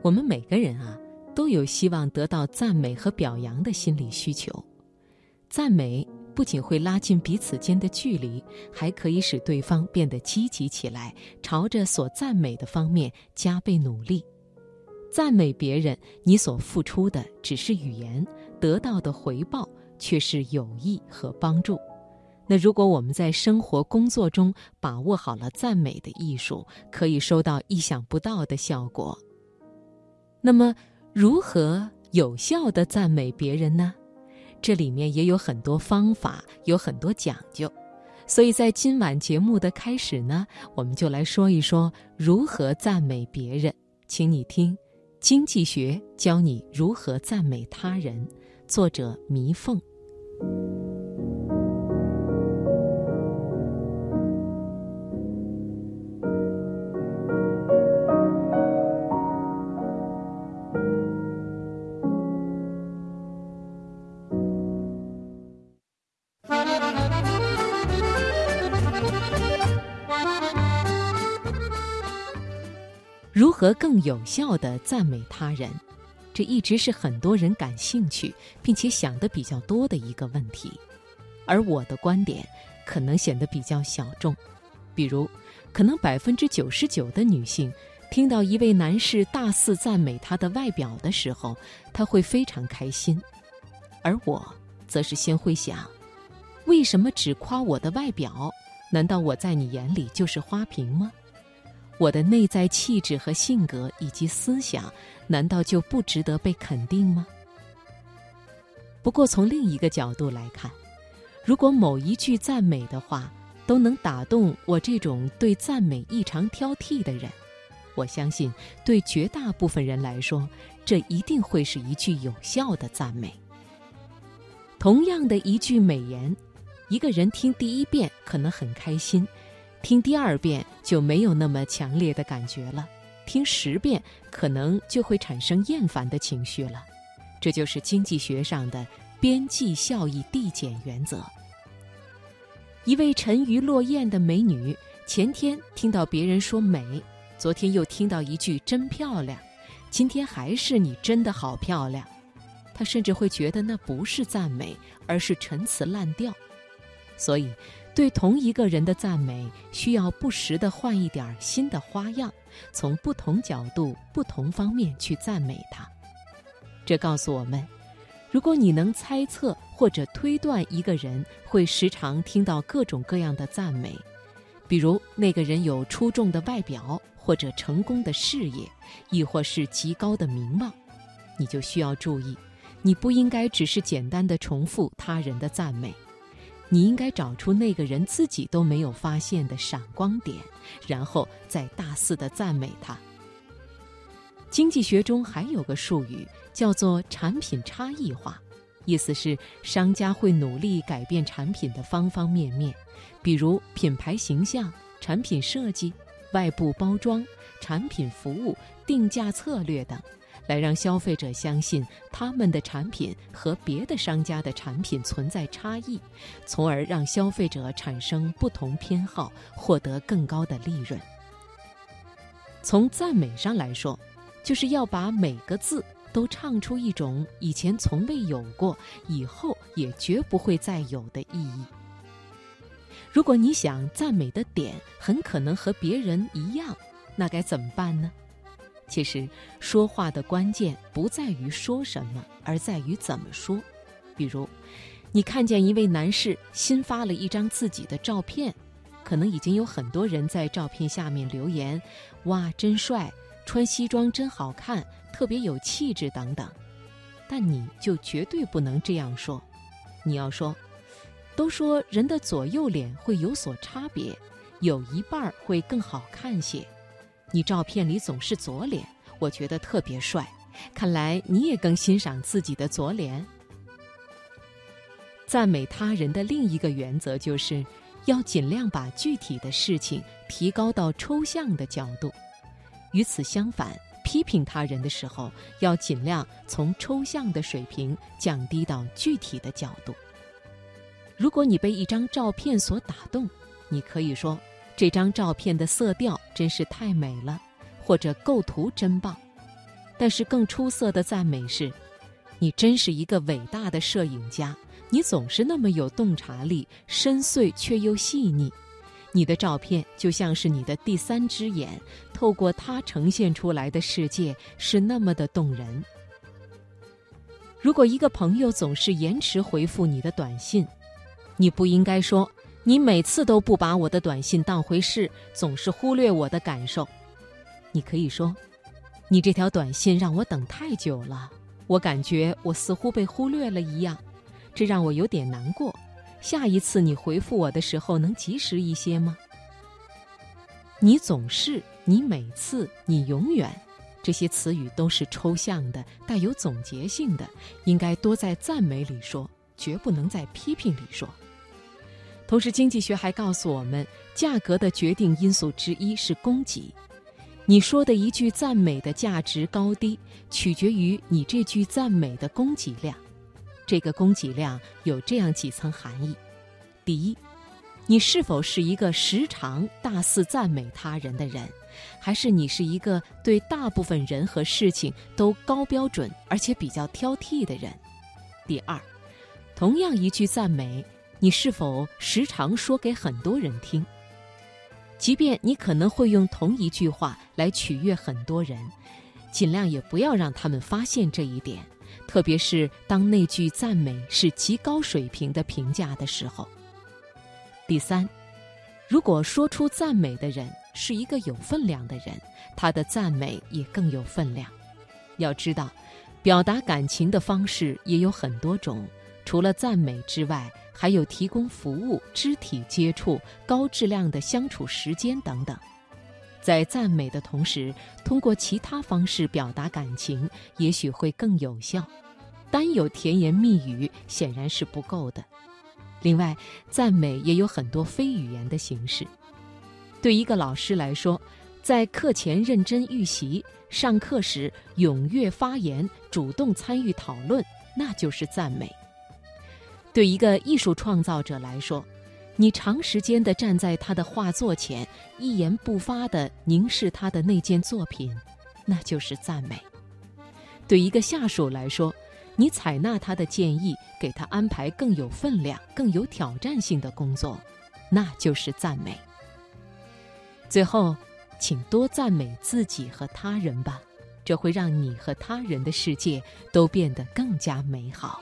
我们每个人啊，都有希望得到赞美和表扬的心理需求。赞美不仅会拉近彼此间的距离，还可以使对方变得积极起来，朝着所赞美的方面加倍努力。赞美别人，你所付出的只是语言，得到的回报却是友谊和帮助。那如果我们在生活工作中把握好了赞美的艺术，可以收到意想不到的效果。那么，如何有效的赞美别人呢？这里面也有很多方法，有很多讲究。所以在今晚节目的开始呢，我们就来说一说如何赞美别人。请你听，《经济学教你如何赞美他人》，作者弥凤。如何更有效地赞美他人？这一直是很多人感兴趣并且想的比较多的一个问题。而我的观点可能显得比较小众。比如，可能百分之九十九的女性听到一位男士大肆赞美她的外表的时候，她会非常开心。而我则是先会想：为什么只夸我的外表？难道我在你眼里就是花瓶吗？我的内在气质和性格以及思想，难道就不值得被肯定吗？不过从另一个角度来看，如果某一句赞美的话都能打动我这种对赞美异常挑剔的人，我相信对绝大部分人来说，这一定会是一句有效的赞美。同样的一句美言，一个人听第一遍可能很开心。听第二遍就没有那么强烈的感觉了，听十遍可能就会产生厌烦的情绪了。这就是经济学上的边际效益递减原则。一位沉鱼落雁的美女，前天听到别人说美，昨天又听到一句真漂亮，今天还是你真的好漂亮，她甚至会觉得那不是赞美，而是陈词滥调。所以。对同一个人的赞美，需要不时的换一点新的花样，从不同角度、不同方面去赞美他。这告诉我们，如果你能猜测或者推断一个人会时常听到各种各样的赞美，比如那个人有出众的外表，或者成功的事业，亦或是极高的名望，你就需要注意，你不应该只是简单的重复他人的赞美。你应该找出那个人自己都没有发现的闪光点，然后再大肆的赞美他。经济学中还有个术语叫做产品差异化，意思是商家会努力改变产品的方方面面，比如品牌形象、产品设计、外部包装、产品服务、定价策略等。来让消费者相信他们的产品和别的商家的产品存在差异，从而让消费者产生不同偏好，获得更高的利润。从赞美上来说，就是要把每个字都唱出一种以前从未有过、以后也绝不会再有的意义。如果你想赞美的点很可能和别人一样，那该怎么办呢？其实，说话的关键不在于说什么，而在于怎么说。比如，你看见一位男士新发了一张自己的照片，可能已经有很多人在照片下面留言：“哇，真帅！穿西装真好看，特别有气质等等。”但你就绝对不能这样说。你要说：“都说人的左右脸会有所差别，有一半会更好看些。”你照片里总是左脸，我觉得特别帅。看来你也更欣赏自己的左脸。赞美他人的另一个原则就是，要尽量把具体的事情提高到抽象的角度；与此相反，批评他人的时候，要尽量从抽象的水平降低到具体的角度。如果你被一张照片所打动，你可以说。这张照片的色调真是太美了，或者构图真棒。但是更出色的赞美是：你真是一个伟大的摄影家，你总是那么有洞察力，深邃却又细腻。你的照片就像是你的第三只眼，透过它呈现出来的世界是那么的动人。如果一个朋友总是延迟回复你的短信，你不应该说你每次都不把我的短信当回事，总是忽略我的感受。你可以说，你这条短信让我等太久了，我感觉我似乎被忽略了一样，这让我有点难过。下一次你回复我的时候能及时一些吗？你总是，你每次，你永远，这些词语都是抽象的，带有总结性的，应该多在赞美里说，绝不能在批评里说。同时，经济学还告诉我们，价格的决定因素之一是供给。你说的一句赞美的价值高低，取决于你这句赞美的供给量。这个供给量有这样几层含义：第一，你是否是一个时常大肆赞美他人的人，还是你是一个对大部分人和事情都高标准而且比较挑剔的人？第二，同样一句赞美，你是否时常说给很多人听？即便你可能会用同一句话来取悦很多人，尽量也不要让他们发现这一点。特别是当那句赞美是极高水平的评价的时候。第三，如果说出赞美的人是一个有分量的人，他的赞美也更有分量。要知道，表达感情的方式也有很多种，除了赞美之外，还有提供服务、肢体接触、高质量的相处时间等等。在赞美的同时，通过其他方式表达感情，也许会更有效。单有甜言蜜语显然是不够的。另外，赞美也有很多非语言的形式。对一个老师来说，在课前认真预习、上课时踊跃发言、主动参与讨论，那就是赞美。对一个艺术创造者来说，你长时间的站在他的画作前，一言不发的凝视他的那件作品，那就是赞美。对一个下属来说，你采纳他的建议，给他安排更有分量、更有挑战性的工作，那就是赞美。最后，请多赞美自己和他人吧，这会让你和他人的世界都变得更加美好。